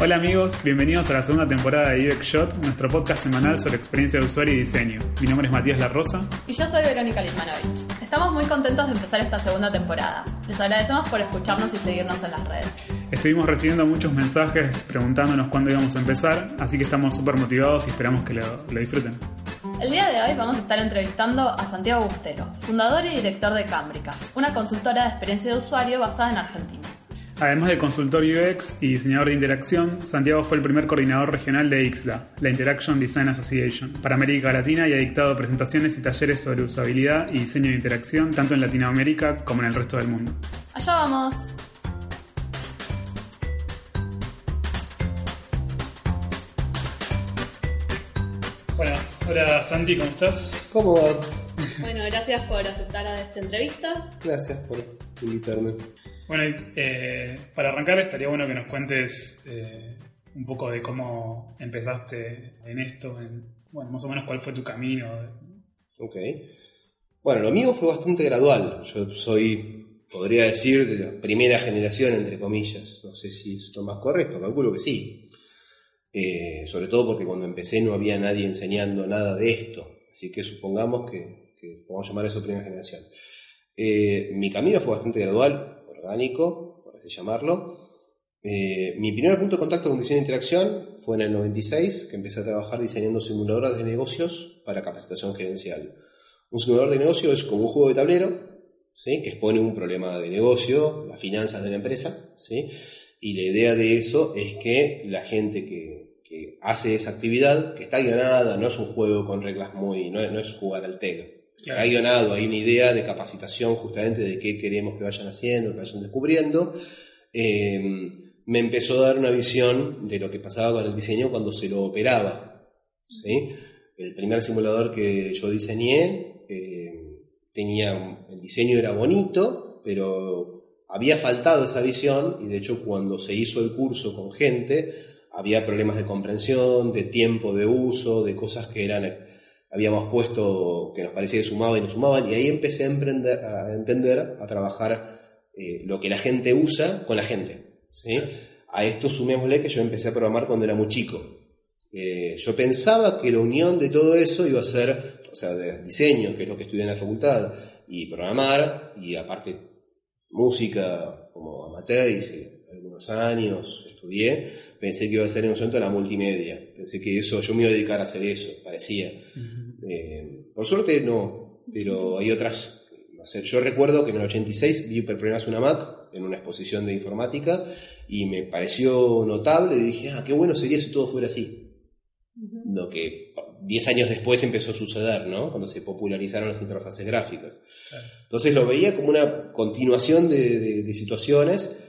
Hola amigos, bienvenidos a la segunda temporada de UX Shot, nuestro podcast semanal sobre experiencia de usuario y diseño. Mi nombre es Matías La Rosa. Y yo soy Verónica Lismanovich. Estamos muy contentos de empezar esta segunda temporada. Les agradecemos por escucharnos y seguirnos en las redes. Estuvimos recibiendo muchos mensajes preguntándonos cuándo íbamos a empezar, así que estamos súper motivados y esperamos que lo, lo disfruten. El día de hoy vamos a estar entrevistando a Santiago Bustero, fundador y director de Cámbrica, una consultora de experiencia de usuario basada en Argentina. Además de consultor UX y diseñador de interacción, Santiago fue el primer coordinador regional de IXDA, la Interaction Design Association, para América Latina y ha dictado presentaciones y talleres sobre usabilidad y diseño de interacción tanto en Latinoamérica como en el resto del mundo. Allá vamos. Bueno, hola Santi, ¿cómo estás? ¿Cómo va? Bueno, gracias por aceptar a esta entrevista. Gracias por invitarme. Bueno, eh, para arrancar estaría bueno que nos cuentes eh, un poco de cómo empezaste en esto, en, bueno, más o menos cuál fue tu camino. Ok. Bueno, lo mío fue bastante gradual. Yo soy, podría decir, de la primera generación, entre comillas. No sé si es lo más correcto, calculo que sí. Eh, sobre todo porque cuando empecé no había nadie enseñando nada de esto. Así que supongamos que, que podemos llamar eso primera generación. Mi camino fue bastante gradual, orgánico, por así llamarlo. Eh, mi primer punto de contacto con diseño de interacción fue en el 96, que empecé a trabajar diseñando simuladores de negocios para capacitación gerencial. Un simulador de negocio es como un juego de tablero, ¿sí? que expone un problema de negocio, las finanzas de la empresa, ¿sí? y la idea de eso es que la gente que, hace esa actividad, que está guionada, no es un juego con reglas muy, no, no es jugar al TEG, Claro. hay guionado, hay una idea de capacitación justamente de qué queremos que vayan haciendo, que vayan descubriendo. Eh, me empezó a dar una visión de lo que pasaba con el diseño cuando se lo operaba. ¿sí? El primer simulador que yo diseñé eh, tenía, el diseño era bonito, pero había faltado esa visión y de hecho cuando se hizo el curso con gente había problemas de comprensión, de tiempo de uso, de cosas que eran habíamos puesto que nos parecía que sumaban y no sumaban, y ahí empecé a, entender, a trabajar eh, lo que la gente usa con la gente. ¿sí? A esto sumémosle que yo empecé a programar cuando era muy chico. Eh, yo pensaba que la unión de todo eso iba a ser, o sea, de diseño, que es lo que estudié en la facultad, y programar, y aparte música como amateur, hice algunos años, estudié, pensé que iba a ser en un momento la multimedia, pensé que eso, yo me iba a dedicar a hacer eso, parecía. Eh, por suerte no, pero hay otras. No sé, yo recuerdo que en el 86 vi por primera vez una Mac en una exposición de informática y me pareció notable y dije, ah, qué bueno sería si todo fuera así. Lo que 10 años después empezó a suceder, ¿no? Cuando se popularizaron las interfaces gráficas. Claro. Entonces lo veía como una continuación de, de- de situaciones,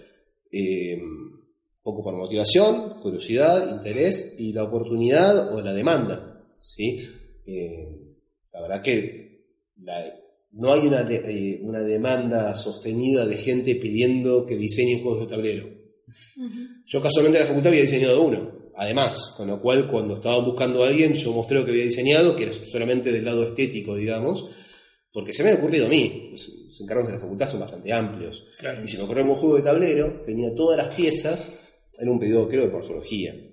eh, un poco por motivación, curiosidad, interés y la oportunidad o la demanda, ¿sí? Eh, la verdad que la- no hay una, eh, una demanda sostenida de gente pidiendo que diseñen juegos de tablero. Yo casualmente en la facultad había diseñado uno, además, con lo cual cuando estaban buscando a alguien yo mostré lo que había diseñado, que era solamente del lado estético, digamos, porque se me había ocurrido a mí. Los, encargos de la facultad son bastante amplios. Claro. Y se me ocurrió un juego de tablero, tenía todas las piezas, era un pedido creo de morfología.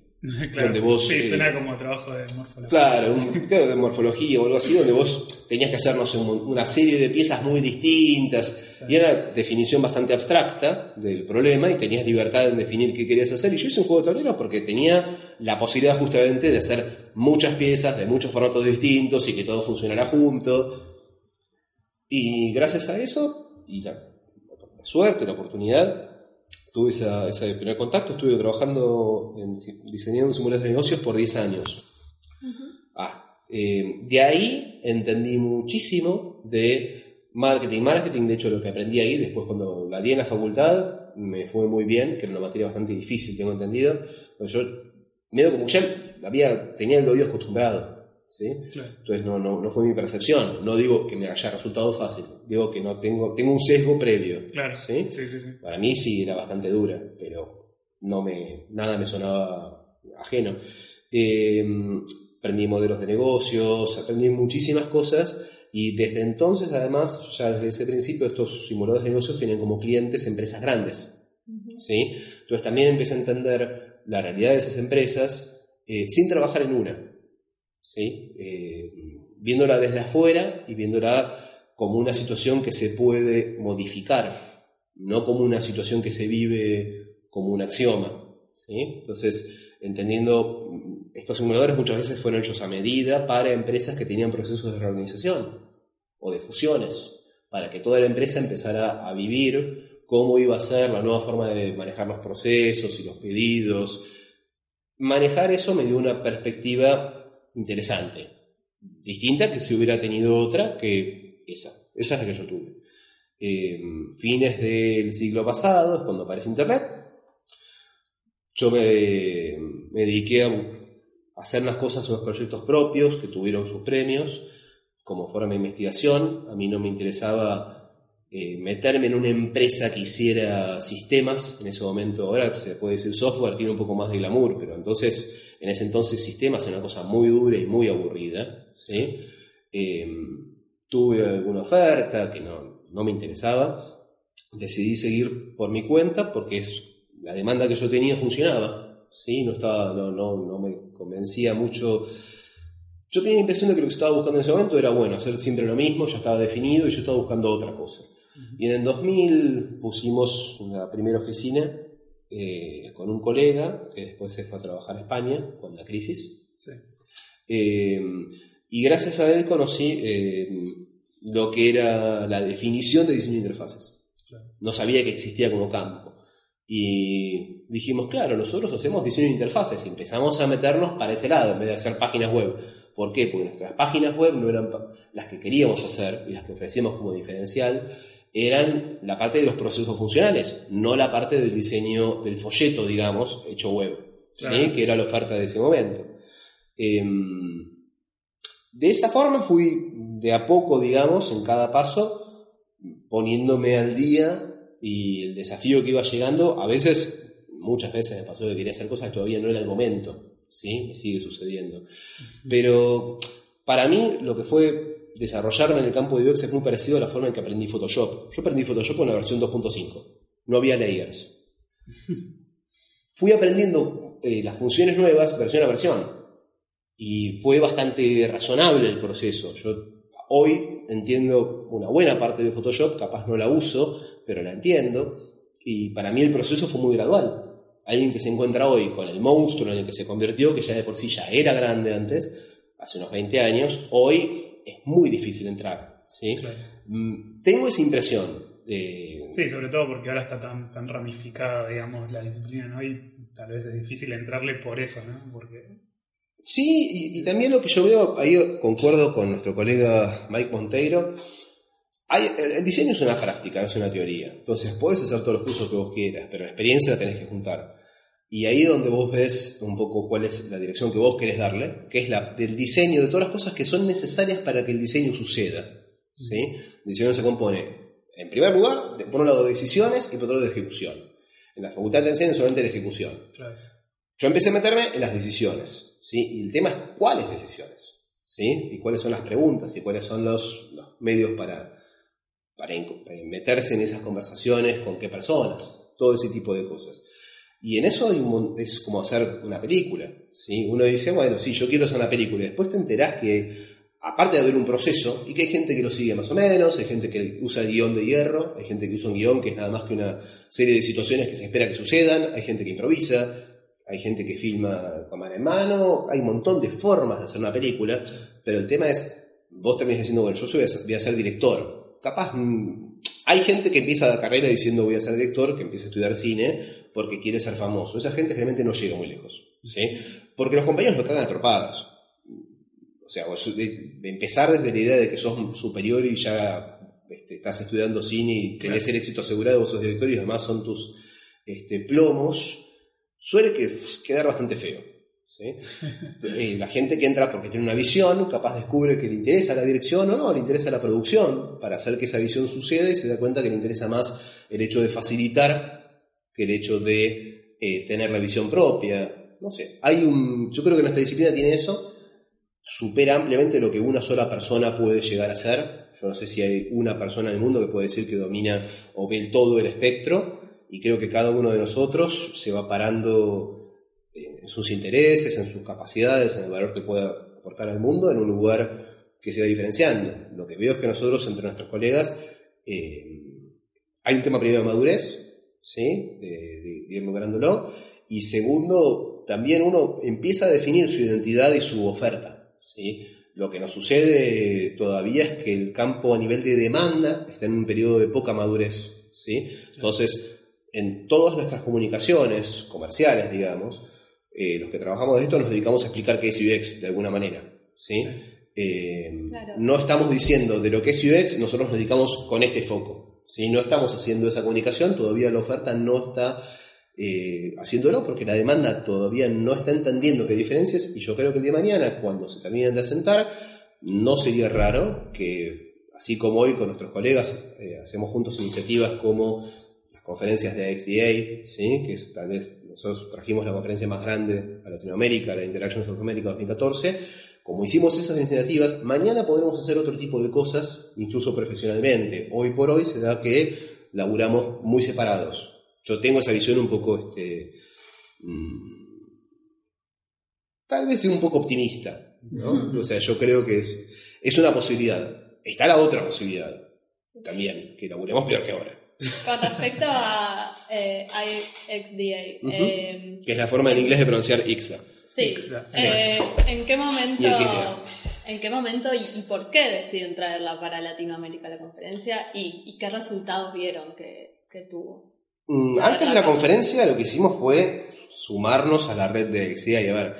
Claro, donde vos, sí, eh, suena como trabajo de morfología. Claro, un, creo de morfología o algo así, donde vos tenías que hacer, no sé, un- una serie de piezas muy distintas. Y era una definición bastante abstracta del problema y tenías libertad en definir qué querías hacer. Y yo hice un juego de tablero porque tenía la posibilidad justamente de hacer muchas piezas de muchos formatos distintos y que todo funcionara junto. Y gracias a eso, y la, la suerte, la oportunidad, tuve esa- ese primer contacto. Estuve trabajando en, diseñando simuladores de negocios por 10 años. Ah, eh, de ahí entendí muchísimo de marketing, marketing, de hecho lo que aprendí ahí, después cuando la di en la facultad, me fue muy bien, que era una materia bastante difícil, tengo entendido, pero yo medio como ya había, tenía el oído acostumbrado. ¿Sí? Entonces no, no, no, fue mi percepción. No digo que me haya resultado fácil, digo que no tengo, tengo un sesgo previo. Claro. ¿sí? Sí, sí, sí. Para mí sí era bastante dura, pero no me, nada me sonaba ajeno. Eh, aprendí modelos de negocios, aprendí muchísimas cosas y desde entonces, además, ya desde ese principio, estos simuladores de negocios tienen como clientes empresas grandes. ¿sí? Entonces también empecé a entender la realidad de esas empresas eh, sin trabajar en una. ¿Sí? Eh, viéndola desde afuera y viéndola como una situación que se puede modificar, no como una situación que se vive como un axioma. ¿sí? Entonces, entendiendo, estos simuladores muchas veces fueron hechos a medida para empresas que tenían procesos de reorganización o de fusiones, para que toda la empresa empezara a vivir cómo iba a ser la nueva forma de manejar los procesos y los pedidos. Manejar eso me dio una perspectiva interesante, distinta que si hubiera tenido otra que esa. Esa es la que yo tuve. Eh, fines del siglo pasado, cuando aparece Internet, yo me, me dediqué a hacer las cosas, unos proyectos propios que tuvieron sus premios como forma de investigación. A mí no me interesaba eh, meterme en una empresa que hiciera sistemas. En ese momento, ahora se puede decir software, tiene un poco más de glamour, pero entonces, en ese entonces, sistemas era una cosa muy dura y muy aburrida. ¿sí? Eh, tuve alguna oferta que no, no me interesaba. Decidí seguir por mi cuenta porque es la demanda que yo tenía funcionaba, ¿sí? no, estaba, no, no, no me convencía mucho. Yo tenía la impresión de que lo que estaba buscando en ese momento era, bueno, hacer siempre lo mismo, ya estaba definido y yo estaba buscando otra cosa. Y en el 2000 pusimos una primera oficina eh, con un colega que después se fue a trabajar a España con la crisis. Sí. Eh, y gracias a él conocí eh, lo que era la definición de diseño de interfaces. Claro. No sabía que existía como campo. Y dijimos, claro, nosotros hacemos diseño de interfaces y empezamos a meternos para ese lado en vez de hacer páginas web. ¿Por qué? Porque nuestras páginas web no eran las que queríamos hacer y las que ofrecíamos como diferencial, eran la parte de los procesos funcionales, no la parte del diseño del folleto, digamos, hecho web, ¿sí? Que era la oferta de ese momento. Em, de esa forma fui de a poco, digamos, en cada paso, poniéndome al día y el desafío que iba llegando, a veces, muchas veces me pasó que quería hacer cosas que todavía no era el momento, ¿sí? Me sigue sucediendo. Pero para mí lo que fue desarrollarme en el campo de UX es muy parecido a la forma en que aprendí Photoshop. Yo aprendí Photoshop en la versión 2.5, no había layers. Fui aprendiendo eh, las funciones nuevas versión a versión y fue bastante razonable el proceso. Yo hoy entiendo una buena parte de Photoshop, capaz no la uso, pero la entiendo y para mí el proceso fue muy gradual. Alguien que se encuentra hoy con el monstruo en el que se convirtió, que ya de por sí ya era grande antes, hace unos 20 años, hoy es muy difícil entrar. ¿sí? Claro. Mm, Tengo esa impresión. de- Sí, sobre todo porque ahora está tan, tan ramificada, digamos, la disciplina, ¿no? Y tal vez es difícil entrarle por eso, ¿no? Porque... Sí, y, y también lo que yo veo, ahí concuerdo con nuestro colega Mike Monteiro, hay- el, el diseño es una práctica, no es una teoría. Entonces puedes hacer todos los cursos que vos quieras, pero la experiencia la tenés que juntar. Y ahí donde vos ves un poco cuál es la dirección que vos querés darle, que es la del diseño, de todas las cosas que son necesarias para que el diseño suceda. ¿sí? El diseño se compone, en primer lugar, de, por un lado de decisiones y por otro de ejecución. En la facultad te enseñan solamente la ejecución. Claro. Yo empecé a meterme en las decisiones, ¿sí? Y el tema es cuáles decisiones, ¿sí? Y cuáles son las preguntas y cuáles son los, los medios para, para meterse en esas conversaciones, con qué personas, todo ese tipo de cosas. Y en eso hay un es como hacer una película, ¿sí? Uno dice, bueno, sí, yo quiero hacer una película, después te enterás que, aparte de haber un proceso, y que hay gente que lo sigue más o menos, hay gente que usa el guion de hierro, hay gente que usa un guion que es nada más que una serie de situaciones que se espera que sucedan, hay gente que improvisa, hay gente que filma cámara en mano, hay un montón de formas de hacer una película, pero el tema es, vos terminás diciendo, bueno, yo soy, voy a ser- voy a ser director. Capaz, mm, hay gente que empieza la carrera diciendo voy a ser director, que empieza a estudiar cine porque quiere ser famoso. Esa gente realmente no llega muy lejos, ¿sí? Porque los compañeros lo tratan a tropadas. O sea, empezar desde la idea de que sos superior y ya este, estás estudiando cine y querés el éxito asegurado, vos sos director y además son tus este, plomos, suele que, quedar bastante feo. La gente que entra porque tiene una visión, capaz descubre que le interesa la dirección o no, le interesa la producción, para hacer que esa visión suceda y se da cuenta que le interesa más el hecho de facilitar que el hecho de eh, tener la visión propia. No sé, hay un, yo creo que nuestra disciplina tiene eso, supera ampliamente lo que una sola persona puede llegar a ser. Yo no sé si hay una persona en el mundo que puede decir que domina o ve todo el espectro, y creo que cada uno de nosotros se va parando en sus intereses, en sus capacidades, en el valor que pueda aportar al mundo, en un lugar que se va diferenciando. Lo que veo es que nosotros, entre nuestros colegas, eh, hay un tema primero de madurez, ¿sí? de, ir lográndolo, y segundo, también uno empieza a definir su identidad y su oferta. ¿sí? Lo que nos sucede todavía es que el campo a nivel de demanda está en un periodo de poca madurez. ¿sí? Entonces, en todas nuestras comunicaciones comerciales, digamos, eh, los que trabajamos de esto nos dedicamos a explicar qué es UX de alguna manera. ¿sí? Eh, no estamos diciendo de lo que es UX, nosotros nos dedicamos con este foco. Si No estamos haciendo esa comunicación, todavía la oferta no está eh, haciéndolo porque la demanda todavía no está entendiendo qué diferencias y yo creo que el día de mañana, cuando se terminen de asentar, no sería raro que, así como hoy con nuestros colegas hacemos juntos iniciativas como conferencias de XDA, ¿sí? que es, tal vez nosotros trajimos la conferencia más grande a Latinoamérica, la Interaction South America 2014. Como hicimos esas iniciativas, mañana podremos hacer otro tipo de cosas, incluso profesionalmente. Hoy por hoy se da que laburamos muy separados. Yo tengo esa visión un poco, este, mm, tal vez un poco optimista. ¿no? O sea, yo creo que es, es una posibilidad. Está la otra posibilidad también, que laburemos peor que ahora. Con respecto a eh, IXDA, em, que es la forma en inglés de pronunciar IXDA. Sí. Eh, ¿En qué momento, en qué momento y, por qué deciden traerla para Latinoamérica la conferencia y, qué resultados vieron que, tuvo? Mm, antes de la conferencia lo que hicimos fue sumarnos a la red de IXDA y a ver,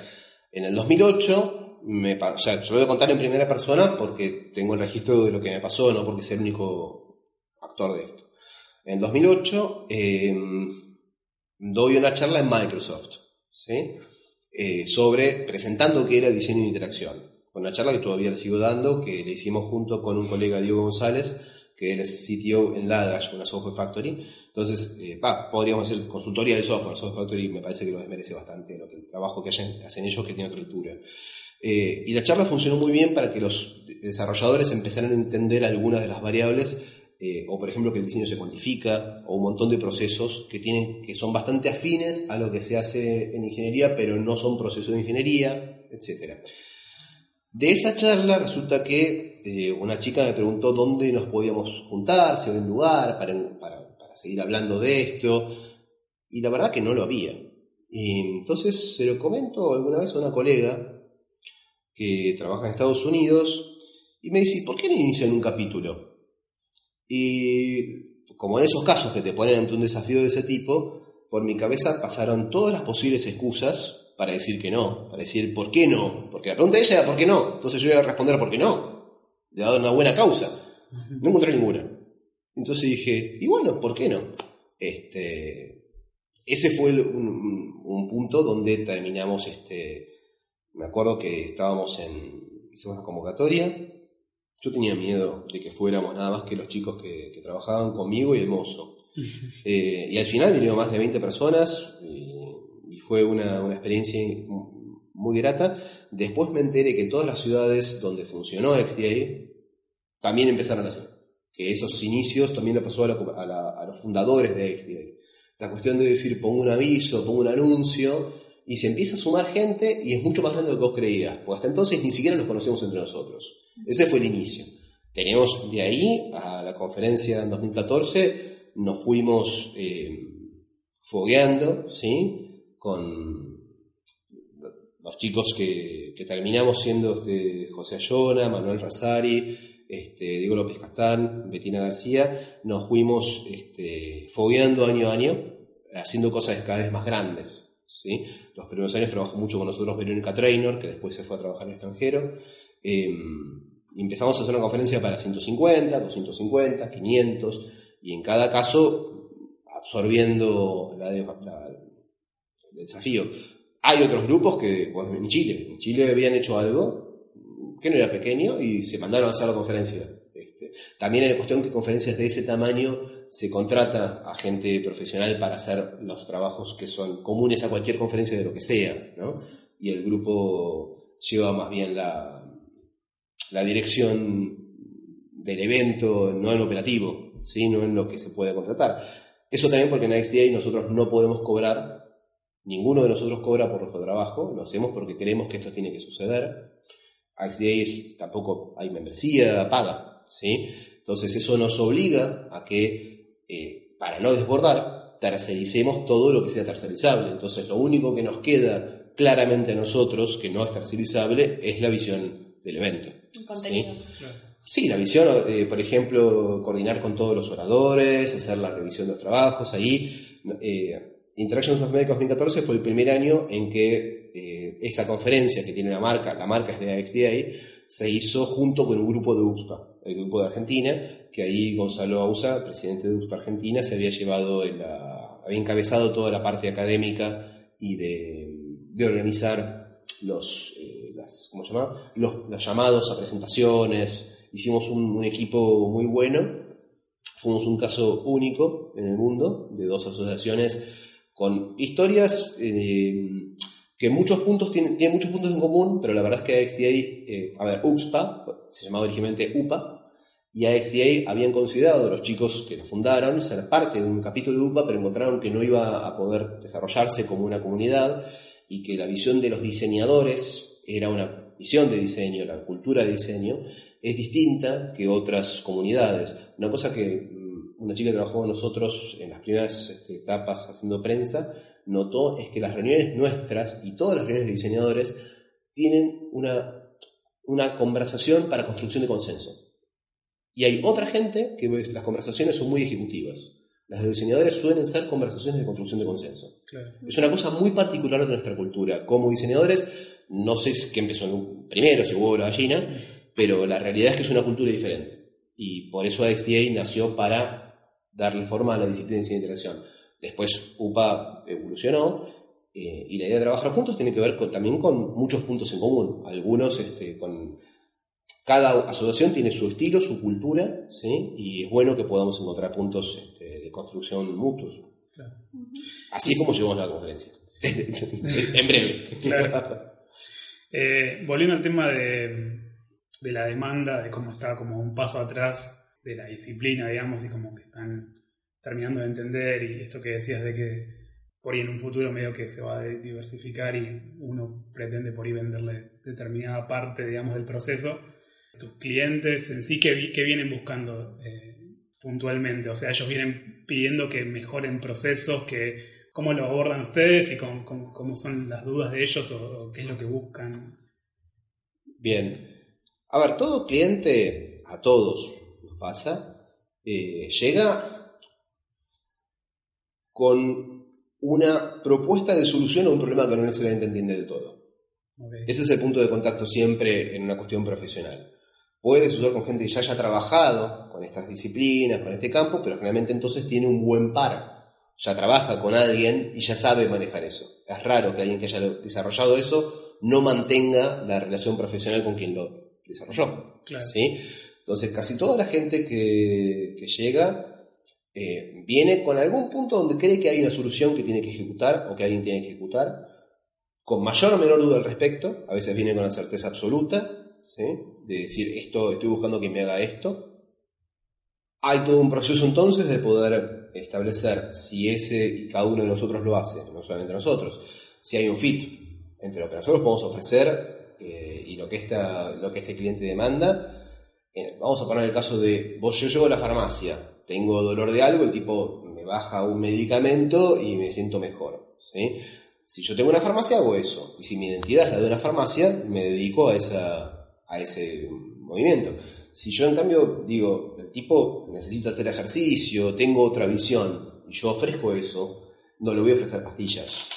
en el 2008 me, o sea, se lo voy a contar en primera persona porque tengo el registro de lo que me pasó, no porque sea el único actor de esto. En 2008 em, doy una charla en Microsoft eh, sobre presentando qué era diseño de interacción. Una charla que todavía le sigo dando, que le hicimos junto con un colega Diego González, que él es CTO en Ladash, una software factory. Entonces, eh, podríamos hacer consultoría de software. Software factory me parece que lo desmerece bastante, lo que, el trabajo que hacen, ellos que tiene otra altura. Eh, y la charla funcionó muy bien para que los desarrolladores empezaran a entender algunas de las variables eh, o por ejemplo que el diseño se cuantifica, o un montón de procesos que, tienen, que son bastante afines a lo que se hace en ingeniería, pero no son procesos de ingeniería, etc. De esa charla resulta que eh, una chica me preguntó dónde nos podíamos juntar, si había un lugar para, para, seguir hablando de esto, y la verdad que no lo había. Y entonces se lo comento alguna vez a una colega que trabaja en Estados Unidos y me dice, ¿por qué no inician un capítulo? Y como en esos casos que te ponen ante un desafío de ese tipo, por mi cabeza pasaron todas las posibles excusas para decir que no, para decir por qué no, porque la pregunta de ella era por qué no, entonces yo iba a responder por qué no, le dado una buena causa, no encontré ninguna. Entonces dije, y bueno, ¿por qué no? Este, ese fue un, un, punto donde terminamos, este, me acuerdo que estábamos en, hicimos una convocatoria, yo tenía miedo de que fuéramos nada más que los chicos que, trabajaban conmigo y el mozo. Eh, y al final vinieron más de 20 personas y, fue una, experiencia muy grata. Después me enteré que todas las ciudades donde funcionó XDA también empezaron así. Que esos inicios también le pasó a, los fundadores de XDA. La cuestión de decir pongo un aviso, pongo un anuncio y se empieza a sumar gente y es mucho más grande de lo que vos creías. Porque hasta entonces ni siquiera nos conocíamos entre nosotros. Ese fue el inicio. Tenemos de ahí a la conferencia en 2014, nos fuimos eh, fogueando, ¿sí? Con los chicos que, terminamos siendo este, José Ayona, Manuel Razari, este, Diego López Castán, Betina García, nos fuimos este, fogueando año a año, haciendo cosas cada vez más grandes. Los primeros años trabajó mucho con nosotros Verónica Trainor, que después se fue a trabajar en el extranjero. Em, empezamos a hacer una conferencia para 150, 250, 500, y en cada caso absorbiendo la, el desafío. Hay otros grupos que, bueno, en Chile, en Chile habían hecho algo que no era pequeño y se mandaron a hacer la conferencia. Este, también en la cuestión que conferencias de ese tamaño se contrata a gente profesional para hacer los trabajos que son comunes a cualquier conferencia de lo que sea, ¿no? Y el grupo lleva más bien la, la dirección del evento, no en operativo, ¿sí? no en lo que se puede contratar. Eso también porque en XDA nosotros no podemos cobrar, ninguno de nosotros cobra por nuestro trabajo, lo hacemos porque creemos que esto tiene que suceder. XDA es, tampoco hay membresía, paga, ¿sí? Entonces eso nos obliga a que, eh, para no desbordar, tercericemos todo lo que sea tercerizable. Entonces lo único que nos queda claramente a nosotros, que no es tercerizable, es la visión del evento. contenido. ¿sí? la visión, eh, por ejemplo, coordinar con todos los oradores, hacer la revisión de los trabajos. Ahí, eh, Interactions of Medic 2014 fue el primer año en que eh, esa conferencia que tiene la marca, la marca es de AXDA, se hizo junto con un grupo de UXPA, el grupo de Argentina, que ahí Gonzalo Ausa, presidente de UXPA Argentina, se había llevado, había encabezado toda la parte académica y de, organizar los, ¿cómo se? Los, llamados a presentaciones, hicimos un, equipo muy bueno, fuimos un caso único en el mundo de dos asociaciones con historias eh, que muchos puntos tienen, tienen, muchos puntos en común, pero la verdad es que AXDA, eh, a ver, UXPA, se llamaba originalmente UPA, y AXDA habían considerado los chicos que lo fundaron ser parte de un capítulo de UPA, pero encontraron que no iba a poder desarrollarse como una comunidad y que la visión de los diseñadores era una visión de diseño, la cultura de diseño, es distinta que otras comunidades. Una cosa que mm, una chica que trabajó con nosotros en las primeras este, etapas haciendo prensa notó es que las reuniones nuestras y todas las reuniones de diseñadores tienen una, una conversación para construcción de consenso. Y hay otra gente que las conversaciones son muy ejecutivas. Las de diseñadores suelen ser conversaciones de construcción de consenso. Es una cosa muy particular de nuestra cultura. Como diseñadores no sé qué empezó primero, si hubo la gallina, pero la realidad es que es una cultura diferente. Y por eso AXDA nació para darle forma a la disciplina de diseño de integración. Después UPA evolucionó eh, y la idea de trabajar juntos tiene que ver también con muchos puntos en común. Algunos este, con... Cada asociación tiene su estilo, su cultura, ¿sí? y es bueno que podamos encontrar puntos este, de construcción mutuos. Así es como llevamos la conferencia. en breve. Eh, volviendo al tema de, la demanda, de cómo está como un paso atrás de la disciplina, digamos, y como que están terminando de entender, y esto que decías de que por ahí en un futuro medio que se va a diversificar y uno pretende por ahí venderle determinada parte, digamos, del proceso, tus clientes en sí, que, vienen buscando eh, puntualmente? O sea, ellos vienen pidiendo que mejoren procesos, que cómo lo abordan ustedes y cómo, son las dudas de ellos o, qué es lo que buscan. Bien. A ver, todo cliente, a todos nos pasa, eh, llega con una propuesta de solución a un problema que no necesariamente entiende del todo. Ese es el punto de contacto siempre en una cuestión profesional. Puede suceder con gente que ya haya trabajado con estas disciplinas, con este campo, pero generalmente entonces tiene un buen par ya trabaja con alguien y ya sabe manejar eso. Es raro que alguien que haya desarrollado eso no mantenga la relación profesional con quien lo desarrolló. ¿sí? Entonces, casi toda la gente que, llega eh, viene con algún punto donde cree que hay una solución que tiene que ejecutar o que alguien tiene que ejecutar, con mayor o menor duda al respecto. A veces viene con la certeza absoluta de decir, esto, estoy buscando que me haga esto. Hay todo un proceso entonces de poder establecer si ese y cada uno de nosotros lo hace, no solamente nosotros, si hay un fit entre lo que nosotros podemos ofrecer eh, y lo que, esta, lo que este cliente demanda. Eh, vamos a poner el caso de, vos yo llego a la farmacia, tengo dolor de algo, el tipo me baja un medicamento y me siento mejor. Si yo tengo una farmacia, hago eso. Y si mi identidad es la de una farmacia, me dedico a, a ese movimiento. Si yo en cambio digo, el tipo necesita hacer ejercicio, tengo otra visión, y yo ofrezco eso, no le voy a ofrecer pastillas.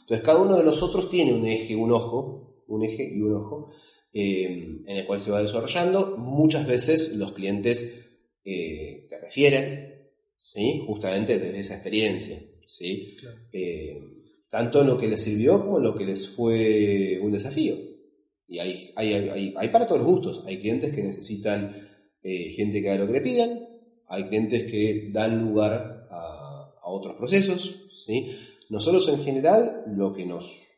Entonces cada uno de nosotros tiene un eje, un ojo, un eje y un ojo, en el cual se va desarrollando. Muchas veces los clientes te refieren, ¿sí? justamente desde esa experiencia. ¿sí? tanto en lo que les sirvió como en lo que les fue un desafío. Y hay, hay, hay, para todos los gustos. Hay clientes que necesitan eh, gente que haga lo que le pidan, hay clientes que dan lugar a, otros procesos. ¿sí? Nosotros en general lo que nos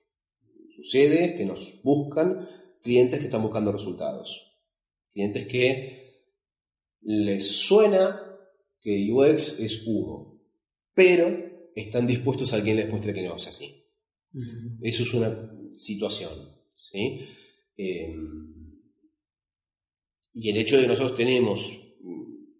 sucede es que nos buscan clientes que están buscando resultados. Clientes que les suena que UX es uno, pero están dispuestos a quien les muestre que no es así. Eso es una situación. ¿sí? Em, y el hecho de que nosotros tenemos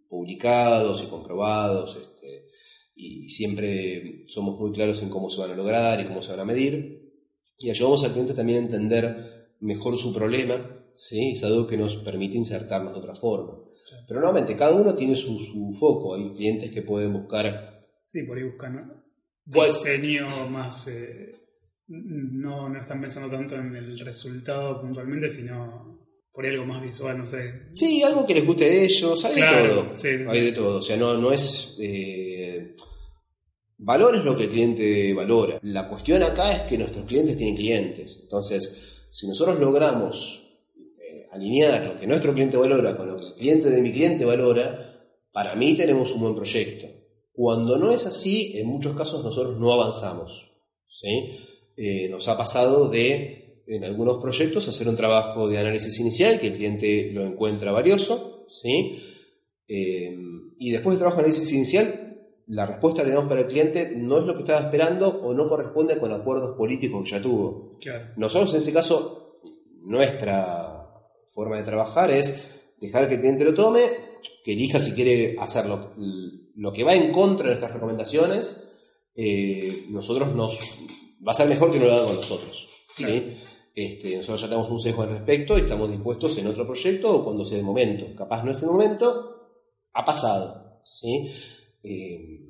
publicados y comprobados, este, y siempre somos muy claros en cómo se van a lograr y cómo se van a medir, y ayudamos al cliente también a entender mejor su problema, ¿sí? es algo que nos permite insertarnos de otra forma. Pero nuevamente, cada uno tiene su, su, foco. Hay clientes que pueden buscar. Sí, por ahí buscan diseño más. Eh, no, no están pensando tanto en el resultado puntualmente, sino por algo más visual, no sé. Sí, algo que les guste de ellos, hay de todo. hay de todo. O sea, no, no es. Eh, valor es lo que el cliente valora. La cuestión acá es que nuestros clientes tienen clientes. Entonces, si nosotros logramos eh, alinear lo que nuestro cliente valora con lo que el cliente de mi cliente valora, para mí tenemos un buen proyecto. Cuando no es así, en muchos casos nosotros no avanzamos. ¿sí? Eh, nos ha pasado de, en algunos proyectos, hacer un trabajo de análisis inicial que el cliente lo encuentra valioso, ¿sí? Eh, y después del trabajo de análisis inicial, la respuesta que tenemos para el cliente no es lo que estaba esperando o no corresponde con acuerdos políticos que ya tuvo. Nosotros, en ese caso, nuestra forma de trabajar es dejar que el cliente lo tome, que elija si quiere hacerlo lo que va en contra de nuestras recomendaciones. Eh, nosotros nos va a ser mejor que no lo haga con nosotros. ¿sí? Este, nosotros ya tenemos un sesgo al respecto y estamos dispuestos en otro proyecto o cuando sea el momento. Capaz no es el momento, ha pasado. ¿sí? Eh,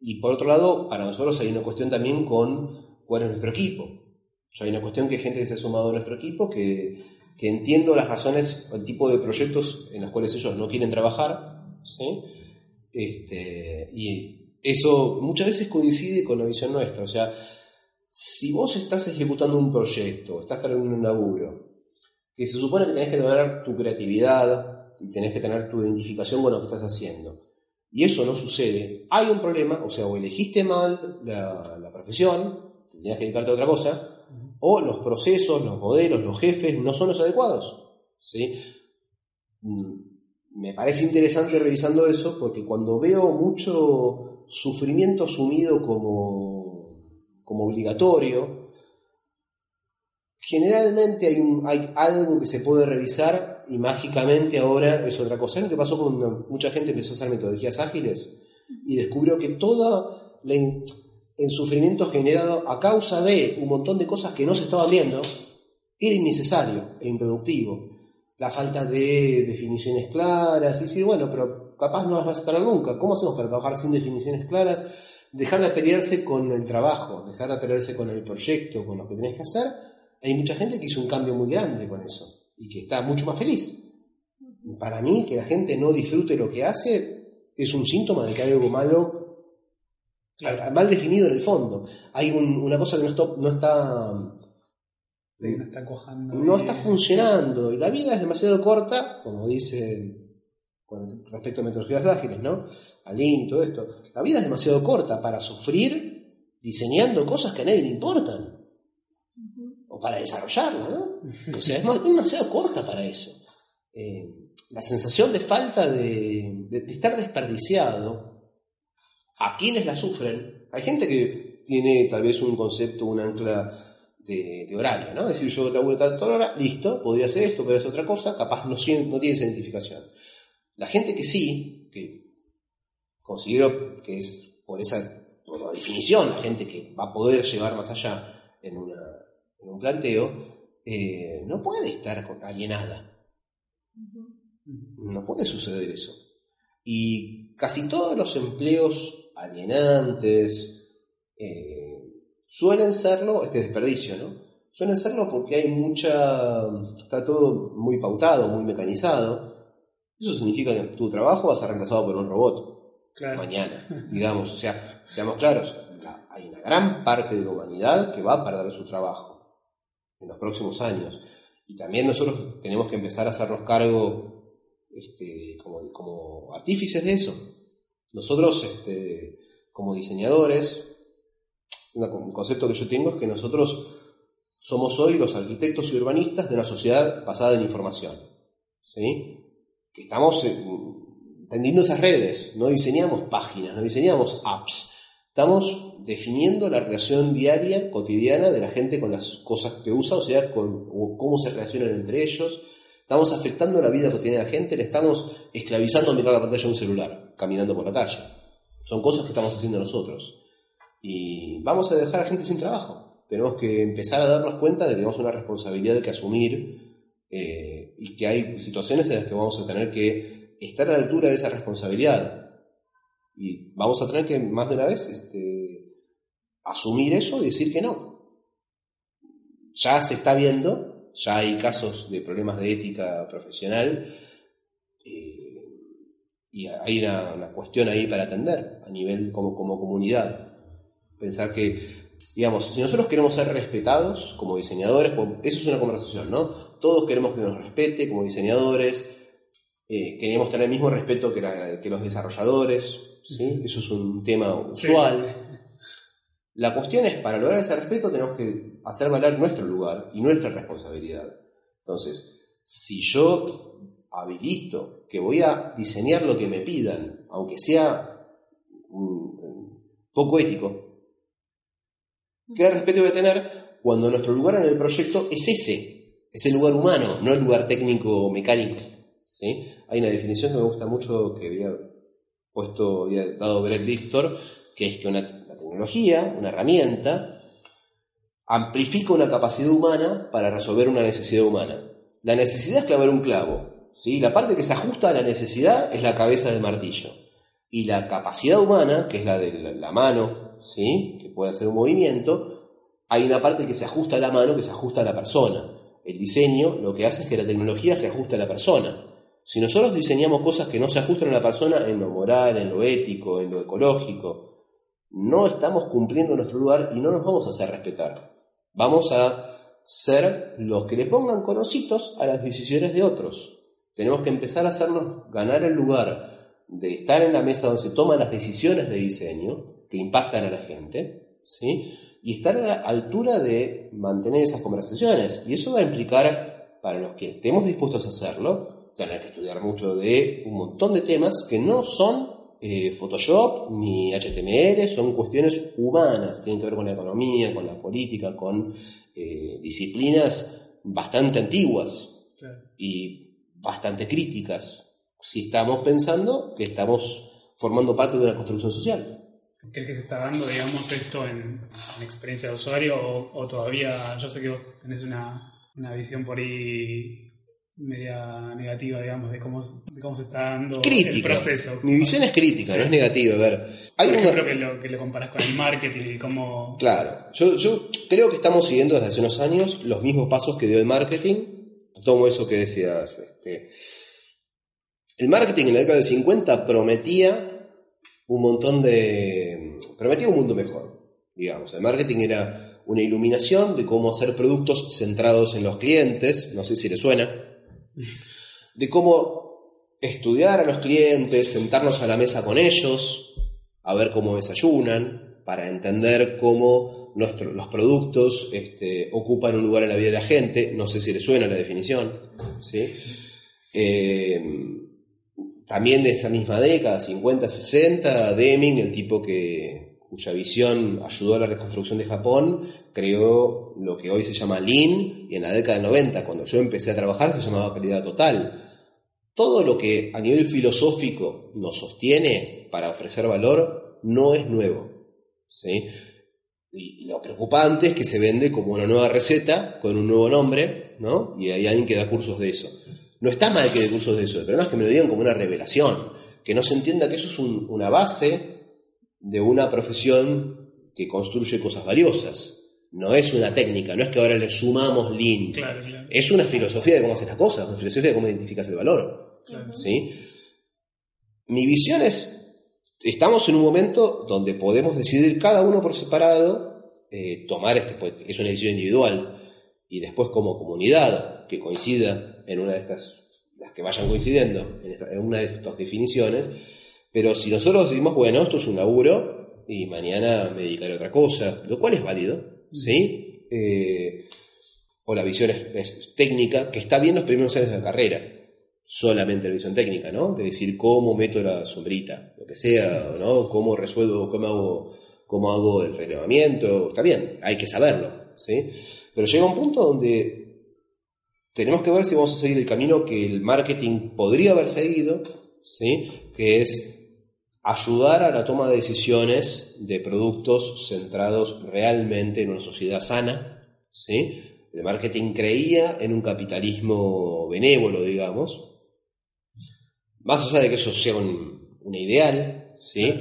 y por otro lado, para nosotros hay una cuestión también con cuál es nuestro equipo. hay una cuestión que hay gente que se ha sumado a nuestro equipo que, que entiendo las razones o el tipo de proyectos en los cuales ellos no quieren trabajar. ¿sí? Este, y eso muchas veces coincide con la visión nuestra. O sea, si vos estás ejecutando un proyecto, estás terminando un laburo, que se supone que tenés que tener tu creatividad y tenés que tener tu identificación con lo que estás haciendo, y eso no sucede, hay un problema, o sea, o elegiste mal la, profesión, tenías que dedicarte a otra cosa, o los procesos, los modelos, los jefes no son los adecuados. ¿sí? Mm, me parece interesante revisando eso porque cuando veo mucho sufrimiento asumido como, como obligatorio, generalmente hay, un, hay algo que se puede revisar y mágicamente ahora es otra cosa. ¿Qué pasó cuando mucha gente empezó a hacer metodologías ágiles y descubrió que todo el sufrimiento generado a causa de un montón de cosas que no se estaban viendo era innecesario e improductivo? La falta de definiciones claras, y decir, bueno, pero capaz no vas a estar nunca. ¿Cómo hacemos para trabajar sin definiciones claras? Dejar de pelearse con el trabajo, dejar de pelearse con el proyecto, con lo que tenés que hacer. Hay mucha gente que hizo un cambio muy grande con eso y que está mucho más feliz. Para mí, que la gente no disfrute lo que hace es un síntoma de que hay algo malo mal definido en el fondo. Hay una cosa que no está, no está, no está, cojando no está funcionando y la vida es demasiado corta, como dice con respecto a metodologías ágiles, ¿no? Y todo esto. La vida es demasiado corta para sufrir diseñando cosas que a nadie le importan. O para desarrollarla, ¿no? O sea, es demasiado corta para eso. Eh, la sensación de falta de, estar desperdiciado, a quienes la sufren, hay gente que tiene tal vez un concepto, un ancla de, horario, ¿no? Es decir, yo trabajo tal hora, listo, podría ser esto, pero es otra cosa, capaz no, no tiene esa identificación. La gente que sí, que considero que es por esa definición la gente que va a poder llevar más allá en, un planteo, eh, no puede estar alienada. No puede suceder eso. Y casi todos los empleos alienantes eh, suelen serlo este desperdicio, ¿no? Suelen serlo porque hay mucha. está todo muy pautado, muy mecanizado. Eso significa que tu trabajo va a ser reemplazado por un robot. Mañana, digamos. O sea, seamos claros, hay una gran parte de la humanidad que va a perder su trabajo en los próximos años. Y también nosotros tenemos que empezar a hacernos cargo este, como, como artífices de eso. Nosotros, este, como diseñadores, un concepto que yo tengo es que nosotros somos hoy los arquitectos y urbanistas de una sociedad basada en información. ¿sí? Que estamos tendiendo esas redes, no diseñamos páginas, no diseñamos apps. Estamos definiendo la relación diaria, cotidiana de la gente con las cosas que usa, o sea, con cómo se relacionan entre ellos. Estamos afectando la vida cotidiana de la gente, le estamos esclavizando a mirar la pantalla de un celular, caminando por la calle. Son cosas que estamos haciendo nosotros. Y vamos a dejar a gente sin trabajo. Tenemos que empezar a darnos cuenta de que tenemos una responsabilidad que asumir eh, y que hay situaciones en las que vamos a tener que estar a la altura de esa responsabilidad. Y vamos a tener que más de una vez este, asumir eso y decir que no. Ya se está viendo, ya hay casos de problemas de ética profesional eh, y hay una, cuestión ahí para atender a nivel como, como comunidad. Pensar que, digamos, si nosotros queremos ser respetados como diseñadores, pues, eso es una conversación, ¿no? Todos queremos que nos respete como diseñadores, eh, queremos tener el mismo respeto que, que los desarrolladores, eso es un tema usual. La cuestión es, para lograr ese respeto tenemos que hacer valer nuestro lugar y nuestra responsabilidad. Entonces, si yo habilito que voy a diseñar lo que me pidan, aunque sea poco ético, ¿qué respeto voy a tener cuando nuestro lugar en el proyecto es ese? Es el lugar humano, no el lugar técnico mecánico. ¿sí? Hay una definición que me gusta mucho que había puesto y dado Brett Victor, que es que una, tecnología, una herramienta, amplifica una capacidad humana para resolver una necesidad humana. La necesidad es clavar un clavo. ¿Sí? La parte que se ajusta a la necesidad es la cabeza del martillo. Y la capacidad humana, que es la de la mano, ¿sí? que puede hacer un movimiento, hay una parte que se ajusta a la mano, que se ajusta a la persona. El diseño lo que hace es que la tecnología se ajuste a la persona. Si nosotros diseñamos cosas que no se ajustan a la persona en lo moral, en lo ético, en lo ecológico, no estamos cumpliendo nuestro lugar y no nos vamos a hacer respetar. Vamos a ser los que le pongan conocitos a las decisiones de otros. Tenemos que empezar a hacernos ganar el lugar de estar en la mesa donde se toman las decisiones de diseño que impactan a la gente, ¿sí? Y estar a la altura de mantener esas conversaciones. Y eso va a implicar, para los que estemos dispuestos a hacerlo, tener que estudiar mucho de un montón de temas que no son eh, Photoshop ni HTML, son cuestiones humanas, tienen que ver con la economía, con la política, con eh, disciplinas bastante antiguas y bastante críticas, si estamos pensando que estamos formando parte de una construcción social. ¿Crees que se está dando, digamos, esto en, experiencia de usuario o, todavía, yo sé que vos tenés una, una visión por ahí media negativa, digamos, de cómo, cómo se está dando el proceso. Mi visión es crítica, no es negativa. A ver, hay Por ejemplo, que, lo, que lo comparas con el marketing y cómo... Claro, yo, yo creo que estamos siguiendo desde hace unos años los mismos pasos que dio el marketing. Tomo eso que decías. Este, el marketing en la década del 50 prometía un montón de... prometía un mundo mejor, digamos. El marketing era una iluminación de cómo hacer productos centrados en los clientes, no sé si le suena, de cómo estudiar a los clientes, sentarnos a la mesa con ellos, a ver cómo desayunan, para entender cómo los productos este, ocupan un lugar en la vida de la gente. No sé si le suena la definición. Eh, también de esta misma década, 50, 60, Deming, el tipo que, cuya visión ayudó a la reconstrucción de Japón, creó lo que hoy se llama Lean y en la década del 90, cuando yo empecé a trabajar, se llamaba calidad total. Todo lo que a nivel filosófico nos sostiene para ofrecer valor no es nuevo. ¿sí? Y lo preocupante es que se vende como una nueva receta con un nuevo nombre, ¿no? Y hay alguien que da cursos de eso. No está mal que dé cursos de eso, pero no es que me lo digan como una revelación, que no se entienda que eso es una base de una profesión que construye cosas valiosas. No es una técnica, no es que ahora le sumamos lean. Es una filosofía de cómo hacer las cosas, una filosofía de cómo identificas el valor. ¿sí? Mi visión es, estamos en un momento donde podemos decidir cada uno por separado, eh, tomar, este, es una decisión individual, y después como comunidad que coincida en una de estas, las que vayan coincidiendo, en, una de estas definiciones, pero si nosotros decimos, bueno, esto es un laburo y mañana me dedicaré a otra cosa, lo cual es válido, ¿sí? Eh, o la visión es, técnica, que está bien los primeros años de carrera, solamente la visión técnica, ¿no? De decir cómo meto la sombrita, lo que sea, ¿no? Cómo resuelvo, cómo hago, cómo hago el relevamiento, está bien, hay que saberlo, ¿sí? Pero llega un punto donde tenemos que ver si vamos a seguir el camino que el marketing podría haber seguido, ¿sí? que es ayudar a la toma de decisiones de productos centrados realmente en una sociedad sana. ¿sí? El marketing creía en un capitalismo benévolo, digamos. Más allá de que eso sea un, ideal, ¿sí?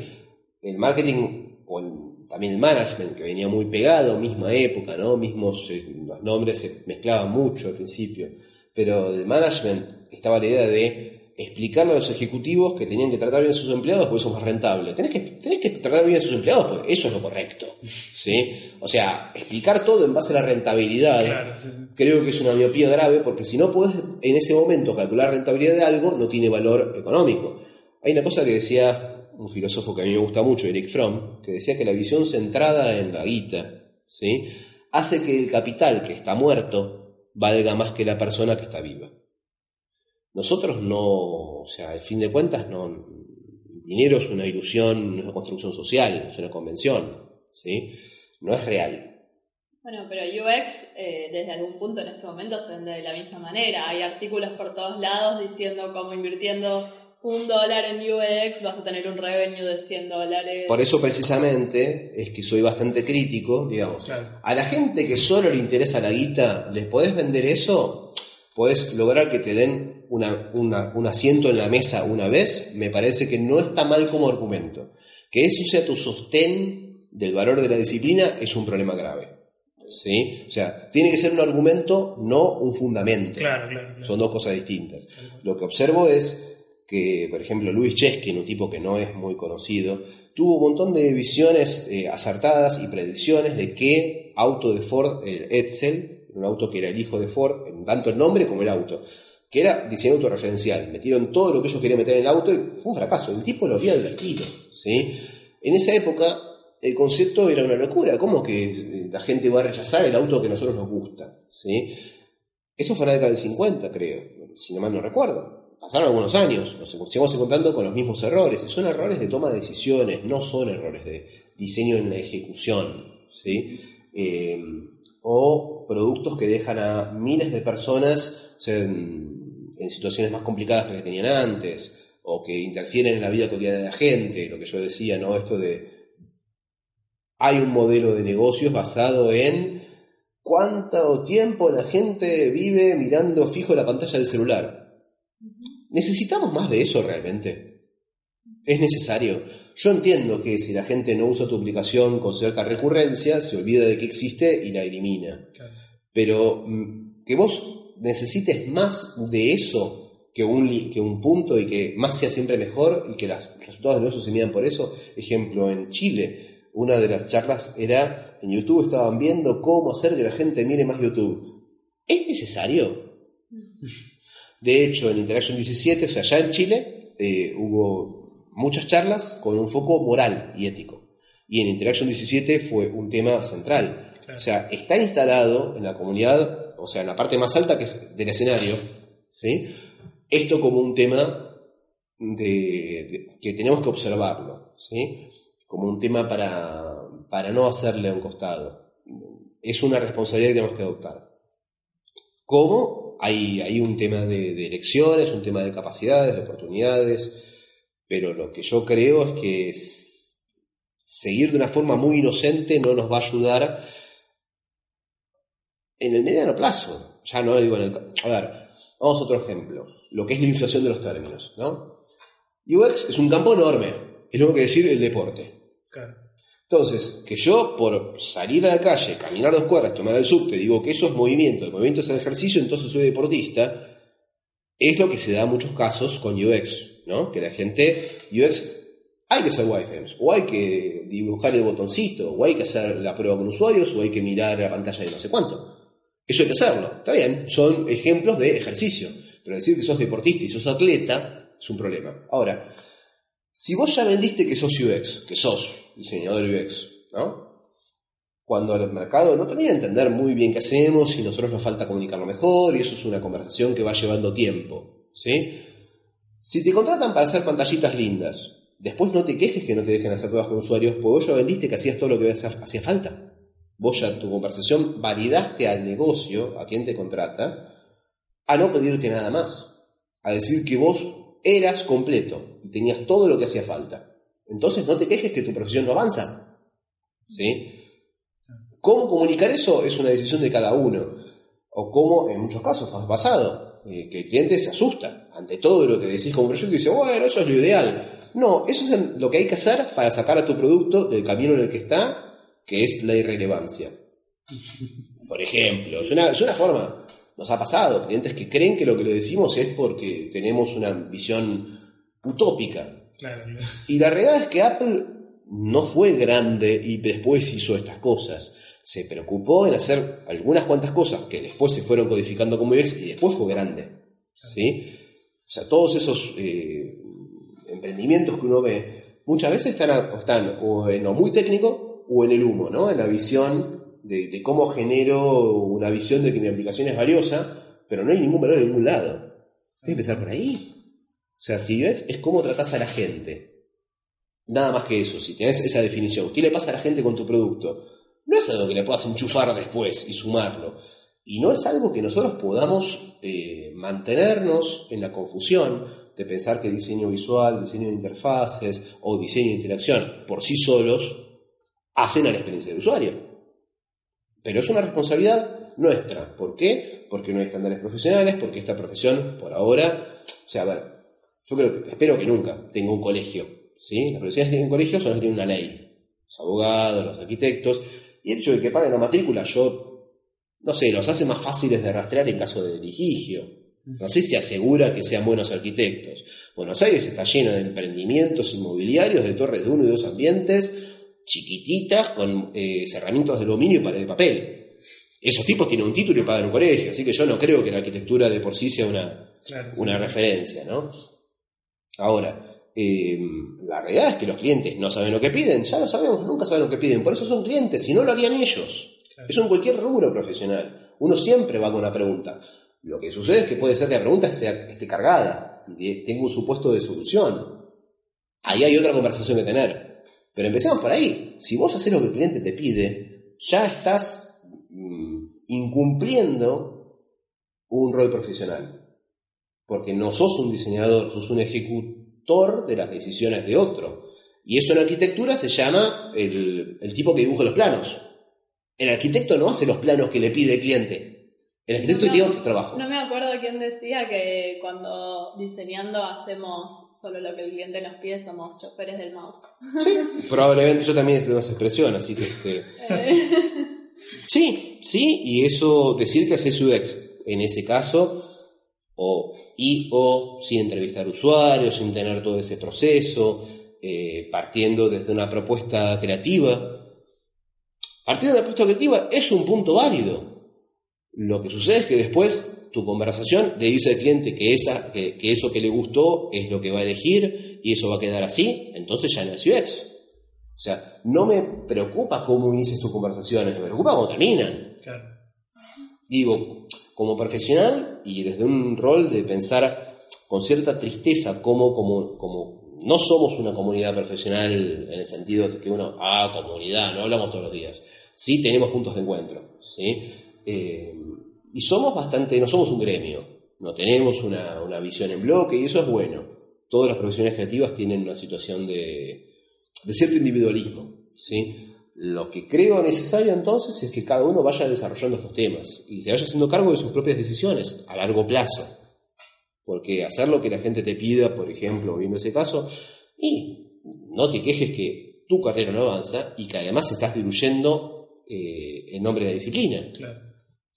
el marketing o el también el management, que venía muy pegado, misma época, ¿no? Mismos, eh, los nombres se mezclaban mucho al principio, pero del management estaba la idea de explicarle a los ejecutivos que tenían que tratar bien a sus empleados porque eso es más rentable. Tenés que, tenés que tratar bien a sus empleados porque eso es lo correcto. ¿sí? O sea, explicar todo en base a la rentabilidad creo que es una miopía grave porque si no puedes en ese momento calcular rentabilidad de algo, no tiene valor económico. Hay una cosa que decía un filósofo que a mí me gusta mucho, Eric Fromm, que decía que la visión centrada en la guita ¿sí? hace que el capital que está muerto valga más que la persona que está viva. Nosotros no, o sea, al fin de cuentas, no, el dinero es una ilusión, es una construcción social, es una convención, ¿sí? no es real. Bueno, pero UX eh, desde algún punto en este momento se vende de la misma manera. Hay artículos por todos lados diciendo cómo invirtiendo un dólar en UX vas a tener un revenue de 100 dólares. Por eso precisamente es que soy bastante crítico, digamos. A la gente que solo le interesa la guita, ¿les podés vender eso? ¿Podés lograr que te den un asiento en la mesa una vez? Me parece que no está mal como argumento. Que eso sea tu sostén del valor de la disciplina es un problema grave. ¿Sí? O sea, tiene que ser un argumento, no un fundamento. Son dos cosas distintas. Lo que observo es que, por ejemplo, Luis Cheskin, un tipo que no es muy conocido, tuvo un montón de visiones eh, acertadas y predicciones de qué auto de Ford, el Edsel, un auto que era el hijo de Ford, en tanto el nombre como el auto, que era diseño autorreferencial. Metieron todo lo que ellos querían meter en el auto y fue un fracaso. El tipo lo había advertido. ¿sí? En esa época el concepto era una locura. ¿Cómo que eh, la gente va a rechazar el auto que a nosotros nos gusta? ¿sí? Eso fue en la década del 50, creo, si no mal no recuerdo pasaron algunos años, nos seguimos encontrando con los mismos errores, son errores de toma de decisiones, no son errores de diseño en la ejecución, ¿sí? Eh, o productos que dejan a miles de personas en, situaciones más complicadas que las que tenían antes, o que interfieren en la vida cotidiana de la gente, lo que yo decía, ¿no? Esto de hay un modelo de negocios basado en cuánto tiempo la gente vive mirando fijo la pantalla del celular. ¿Necesitamos más de eso realmente? ¿Es necesario? Yo entiendo que si la gente no usa tu aplicación con cierta recurrencia, se olvida de que existe y la elimina. Pero mm, que vos necesites más de eso que un, que un punto y que más sea siempre mejor y que los resultados de eso se midan por eso. Ejemplo, en Chile, una de las charlas era, en YouTube estaban viendo cómo hacer que la gente mire más YouTube. ¿Es necesario? De hecho, en Interaction 17, o sea, ya en Chile, eh, hubo muchas charlas con un foco moral y ético. Y en Interaction 17 fue un tema central. O sea, está instalado en la comunidad, o sea, en la parte más alta que es del escenario, ¿sí? esto como un tema de, que tenemos que observarlo, ¿sí? como un tema para, para no hacerle a un costado. Es una responsabilidad que tenemos que adoptar. ¿Cómo? hay, un tema de, elecciones, un tema de capacidades, de oportunidades, pero lo que yo creo es que seguir de una forma muy inocente no nos va a ayudar en el mediano plazo. Ya no digo en el, A ver, vamos a otro ejemplo, lo que es la inflación de los términos, ¿no? UX es un campo enorme, es lo que decir el deporte. Entonces, que yo por salir a la calle, caminar dos cuadras, tomar el subte, digo que eso es movimiento, el movimiento es el ejercicio, entonces soy deportista, es lo que se da en muchos casos con UX, ¿no? Que la gente, UX, hay que hacer wireframes, o hay que dibujar el botoncito, o hay que hacer la prueba con usuarios, o hay que mirar la pantalla de no sé cuánto. Eso hay que hacerlo, está bien, son ejemplos de ejercicio, pero decir que sos deportista y sos atleta es un problema. Ahora, si vos ya vendiste que sos UX, que sos diseñador UX, ¿no? Cuando el mercado no termina de entender muy bien qué hacemos y nosotros nos falta comunicarlo mejor y eso es una conversación que va llevando tiempo, ¿sí? Si te contratan para hacer pantallitas lindas, después no te quejes que no te dejen hacer pruebas con usuarios, porque vos ya vendiste que hacías todo lo que hacía falta. Vos ya tu conversación validaste al negocio, a quien te contrata, a no pedirte nada más, a decir que vos eras completo y tenías todo lo que hacía falta. Entonces no te quejes que tu profesión no avanza. ¿Sí? ¿Cómo comunicar eso? Es una decisión de cada uno. O cómo, en muchos casos, ha pasado, eh, que el cliente se asusta ante todo lo que decís como proyecto y dice, bueno, eso es lo ideal. No, eso es lo que hay que hacer para sacar a tu producto del camino en el que está, que es la irrelevancia. Por ejemplo, es una, es una forma, nos ha pasado, clientes que creen que lo que le decimos es porque tenemos una visión utópica. Y la realidad es que Apple no fue grande y después hizo estas cosas. Se preocupó en hacer algunas cuantas cosas que después se fueron codificando como es y después fue grande. ¿sí? O sea, todos esos eh, emprendimientos que uno ve muchas veces están, están o en lo muy técnico o en el humo, ¿no? en la visión de, cómo genero una visión de que mi aplicación es valiosa, pero no hay ningún valor en ningún lado. Hay que empezar por ahí. O sea, si ves, es cómo tratas a la gente. Nada más que eso, si tienes esa definición. ¿Qué le pasa a la gente con tu producto? No es algo que le puedas enchufar después y sumarlo. Y no es algo que nosotros podamos eh, mantenernos en la confusión de pensar que diseño visual, diseño de interfaces o diseño de interacción por sí solos hacen a la experiencia del usuario. Pero es una responsabilidad nuestra. ¿Por qué? Porque no hay estándares profesionales, porque esta profesión, por ahora, o sea, a ver, yo creo, espero que nunca tenga un colegio. ¿sí? Las que tienen colegio son las que tienen una ley. Los abogados, los arquitectos. Y el hecho de que paguen la matrícula, yo no sé, los hace más fáciles de rastrear en caso de litigio. No sé si asegura que sean buenos arquitectos. Buenos Aires está lleno de emprendimientos inmobiliarios de torres de uno y dos ambientes, chiquititas, con eh, cerramientos de aluminio y pared de papel. Esos tipos tienen un título y pagan un colegio, así que yo no creo que la arquitectura de por sí sea una, una referencia, ¿no? Ahora, eh, la realidad es que los clientes no saben lo que piden, ya lo sabemos, nunca saben lo que piden, por eso son clientes, si no lo harían ellos. Eso en cualquier rubro profesional. Uno siempre va con una pregunta. Lo que sucede es que puede ser que la pregunta sea, esté cargada y tenga un supuesto de solución. Ahí hay otra conversación que tener. Pero empecemos por ahí. Si vos haces lo que el cliente te pide, ya estás mm, incumpliendo un rol profesional porque no sos un diseñador, sos un ejecutor de las decisiones de otro. Y eso en arquitectura se llama el, tipo que dibuja los planos. El arquitecto no hace los planos que le pide el cliente. El arquitecto tiene otro trabajo. No me acuerdo quién decía que cuando diseñando hacemos solo lo que el cliente nos pide, somos choferes del mouse. Sí, probablemente yo también tengo esa expresión, así que... Este. Sí, sí, y eso, decir que haces UX en ese caso, o y o sin entrevistar usuarios, sin tener todo ese proceso, eh, partiendo desde una propuesta creativa. Partiendo de una propuesta creativa es un punto válido. Lo que sucede es que después tu conversación le dice al cliente que, esa, que, eso que le gustó es lo que va a elegir y eso va a quedar así, entonces ya no es UX. O sea, no me preocupa cómo inicias tus conversaciones, me preocupa cómo terminan. Digo, como profesional y desde un rol de pensar con cierta tristeza como, como, como no somos una comunidad profesional en el sentido de que uno, ah, comunidad, no hablamos todos los días. Sí tenemos puntos de encuentro, ¿sí? Eh, y somos bastante, no somos un gremio, no tenemos una, una, visión en bloque y eso es bueno. Todas las profesiones creativas tienen una situación de, cierto individualismo, ¿sí? Lo que creo necesario entonces es que cada uno vaya desarrollando estos temas y se vaya haciendo cargo de sus propias decisiones a largo plazo. Porque hacer lo que la gente te pida, por ejemplo, viendo ese caso, y no te quejes que tu carrera no avanza y que además estás diluyendo eh, el nombre de la disciplina. Claro.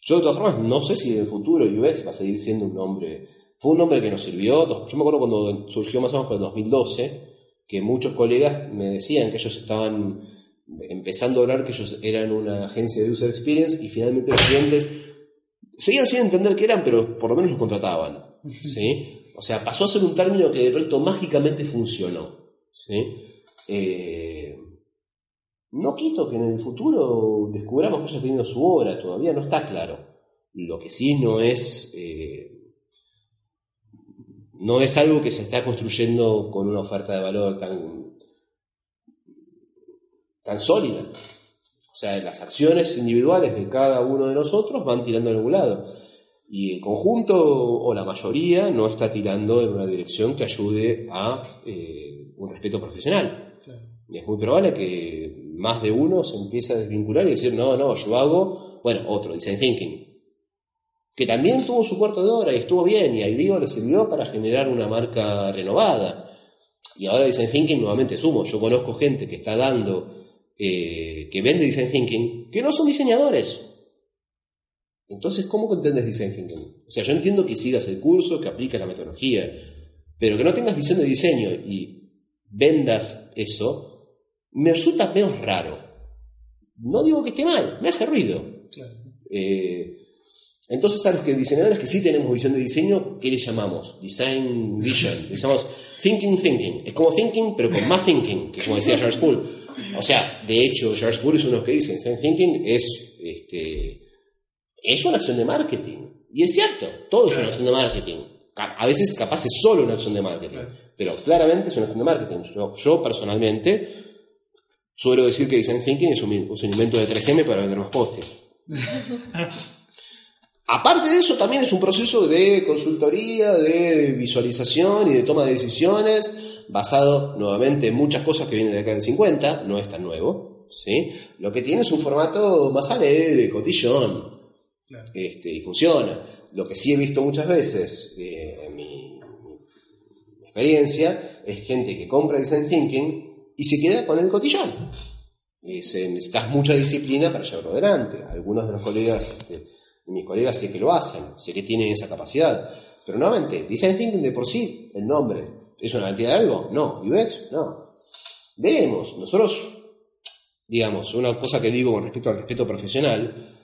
Yo de todas formas no sé si en el futuro UX va a seguir siendo un nombre... Fue un nombre que nos sirvió, yo me acuerdo cuando surgió más o menos por el 2012, que muchos colegas me decían que ellos estaban empezando a hablar que ellos eran una agencia de user experience y finalmente los clientes seguían sin entender qué eran, pero por lo menos los contrataban. ¿sí? O sea, pasó a ser un término que de pronto mágicamente funcionó. ¿sí? Eh, no quito que en el futuro descubramos que haya tenido su hora, todavía no está claro. Lo que sí no es, eh, no es algo que se está construyendo con una oferta de valor tan, tan sólida. O sea, las acciones individuales de cada uno de nosotros van tirando en algún lado. Y el conjunto o la mayoría no está tirando en una dirección que ayude a eh, un respeto profesional. Y es muy probable que más de uno se empiece a desvincular y decir, no, no, yo hago, bueno, otro, design thinking. Que también tuvo su cuarto de hora y estuvo bien, y a IDEO le sirvió para generar una marca renovada. Y ahora design thinking nuevamente sumo. Yo conozco gente que está dando, eh, que vende design thinking, que no son diseñadores. Entonces, ¿cómo entiendes design thinking? O sea, yo entiendo que sigas el curso, que apliques la metodología, pero que no tengas visión de diseño y vendas eso, me resulta menos raro. No digo que esté mal, me hace ruido. Eh, entonces, a los que diseñadores que sí tenemos visión de diseño, ¿qué le llamamos? Design Vision. Le llamamos Thinking Thinking. Es como Thinking, pero con más Thinking, que como decía George Poole. O sea, de hecho, George Poole es uno que dice, Design Thinking es, este, es una acción de marketing. Y es cierto, todo es una acción de marketing. A veces capaz es solo una acción de marketing, pero claramente es una acción de marketing. yo personalmente Suelo decir que Design Thinking es un, invento de 3M para vender más postes. Aparte de eso, también es un proceso de consultoría, de visualización y de toma de decisiones, basado nuevamente en muchas cosas que vienen de acá del 50, no es tan nuevo. ¿sí? Lo que tiene es un formato más alegre, cotillón, este, y funciona. Lo que sí he visto muchas veces eh, en mi, experiencia es gente que compra Design Thinking y se queda con el cotillón. Necesitas mucha disciplina para llevarlo adelante. Algunos de los colegas, este, mis colegas sé que lo hacen, sé que tienen esa capacidad. Pero nuevamente, Design Thinking de por sí, el nombre, ¿es una garantía de algo? No. UX, no. Veremos. Nosotros, digamos, una cosa que digo con respecto al respeto profesional,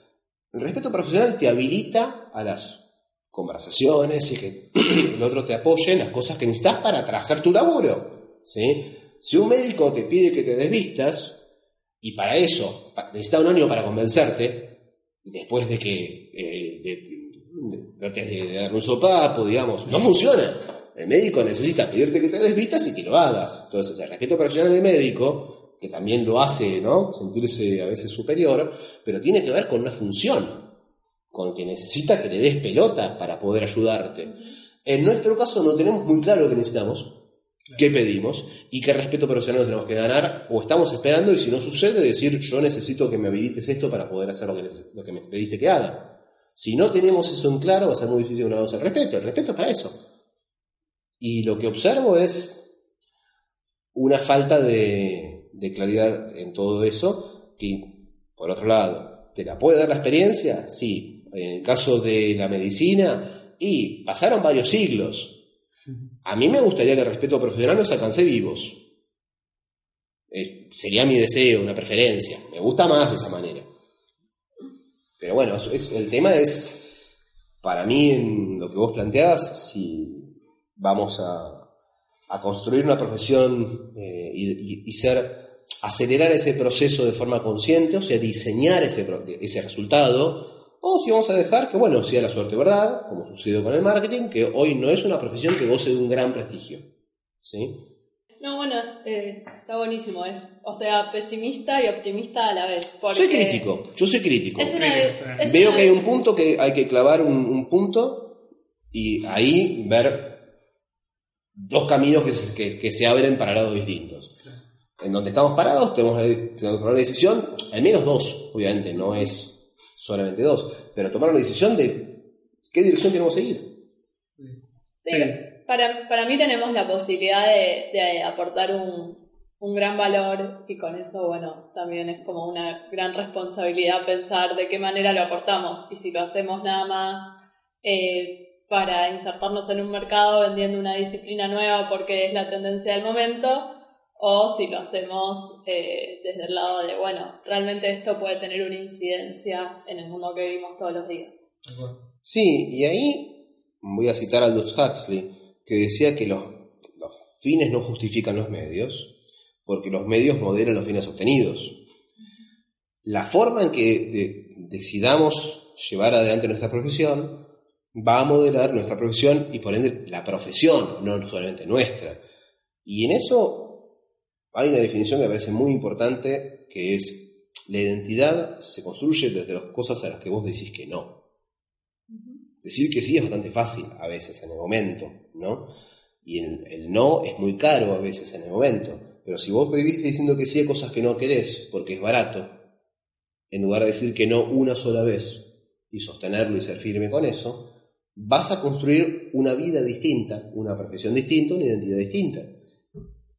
el respeto profesional te habilita a las conversaciones y que el otro te apoye en las cosas que necesitas para hacer tu laburo. ¿sí? Si un médico te pide que te desvistas, y para eso necesita un año para convencerte, después de que eh, trates de, dar un sopapo, digamos, no funciona. El médico necesita pedirte que te desvistas y que lo hagas. Entonces, el respeto profesional del médico, que también lo hace, ¿no? Sentirse a veces superior, pero tiene que ver con una función, con que necesita que le des pelota para poder ayudarte. En nuestro caso no tenemos muy claro lo que necesitamos, qué pedimos y qué respeto profesional tenemos que ganar o estamos esperando y si no sucede decir yo necesito que me habilites esto para poder hacer lo que, que me pediste que haga. Si no tenemos eso en claro va a ser muy difícil ganarnos el respeto. El respeto es para eso. Y lo que observo es una falta de, de claridad en todo eso que, por otro lado, ¿te la puede dar la experiencia? Sí. En el caso de la medicina, y pasaron varios siglos a mí me gustaría que el respeto profesional nos alcance vivos. Eh, sería mi deseo, una preferencia. Me gusta más de esa manera. Pero bueno, el tema es, para mí, en lo que vos planteabas, si vamos a, construir una profesión eh, y, acelerar ese proceso de forma consciente, o sea, diseñar ese, ese resultado, o si vamos a dejar que, bueno, sea la suerte verdad, como sucedió con el marketing, que hoy no es una profesión que goce de un gran prestigio. ¿Sí? No, bueno, eh, está buenísimo. Es, o sea, pesimista y optimista a la vez. Soy crítico, yo soy crítico. Veo que hay un punto que hay que clavar un, punto y ahí ver dos caminos que se, que, se abren para lados distintos. En donde estamos parados tenemos, tenemos que tomar una decisión, al menos dos, obviamente, no es solamente dos, pero tomar una decisión de qué dirección queremos seguir. Sí, Para, para, mí tenemos la posibilidad de, aportar un, un gran valor y con eso, bueno, también es como una gran responsabilidad pensar de qué manera lo aportamos. Y si lo hacemos nada más eh, para insertarnos en un mercado vendiendo una disciplina nueva porque es la tendencia del momento o si lo hacemos eh, desde el lado de, bueno, realmente esto puede tener una incidencia en el mundo que vivimos todos los días. Sí, y ahí voy a citar a Aldous Huxley, que decía que los, los fines no justifican los medios, porque los medios modelan los fines obtenidos. La forma en que decidamos llevar adelante nuestra profesión va a modelar nuestra profesión y por ende la profesión, no solamente nuestra. Y en eso hay una definición que me parece muy importante, que es la identidad se construye desde las cosas a las que vos decís que no. Decir que sí es bastante fácil a veces en el momento, ¿no? Y el no es muy caro a veces en el momento. Pero si vos vivís diciendo que sí a cosas que no querés porque es barato, en lugar de decir que no una sola vez y sostenerlo y ser firme con eso, vas a construir una vida distinta, una profesión distinta, una identidad distinta.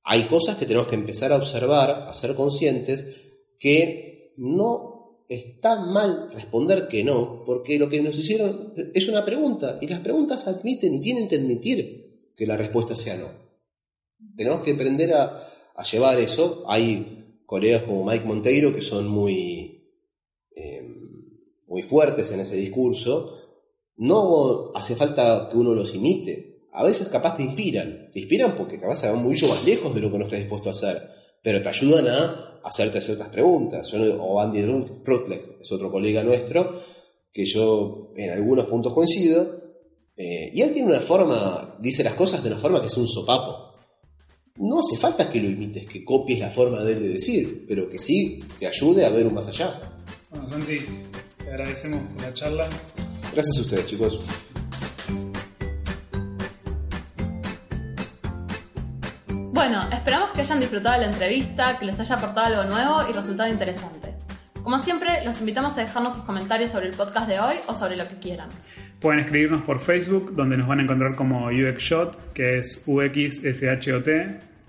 Hay cosas que tenemos que empezar a observar, a ser conscientes, que no está mal responder que no, porque lo que nos hicieron es una pregunta, y las preguntas admiten y tienen que admitir que la respuesta sea no. Tenemos que aprender a, llevar eso. Hay colegas como Mike Monteiro que son muy, em, muy fuertes en ese discurso. No hace falta que uno los imite. A veces capaz te inspiran. Te inspiran porque capaz se van mucho más lejos de lo que no estás dispuesto a hacer. Pero te ayudan a hacerte ciertas preguntas. o Andy Rutleck es otro colega nuestro que yo en algunos puntos coincido. Eh, y él tiene una forma, dice las cosas de una forma que es un sopapo no hace falta que lo imites, que copies la forma de él de decir, pero que sí te ayude a ver un más allá. Bueno, Santi, te agradecemos por la charla. Gracias a ustedes, chicos. Bueno, esperamos que hayan disfrutado de la entrevista, que les haya aportado algo nuevo y resultado interesante. Como siempre, los invitamos a dejarnos sus comentarios sobre el podcast de hoy o sobre lo que quieran. Pueden escribirnos por Facebook, donde nos van a encontrar como UXShot, que es UXSHOT,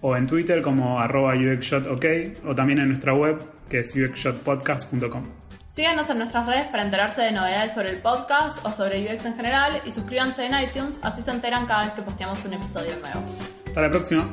o en Twitter como arroba UXShotOK, o también en nuestra web, que es uxshotpodcast.com. Síganos en nuestras redes para enterarse de novedades sobre el podcast o sobre UX en general y suscríbanse en iTunes, así se enteran cada vez que posteamos un episodio nuevo. Hasta la próxima.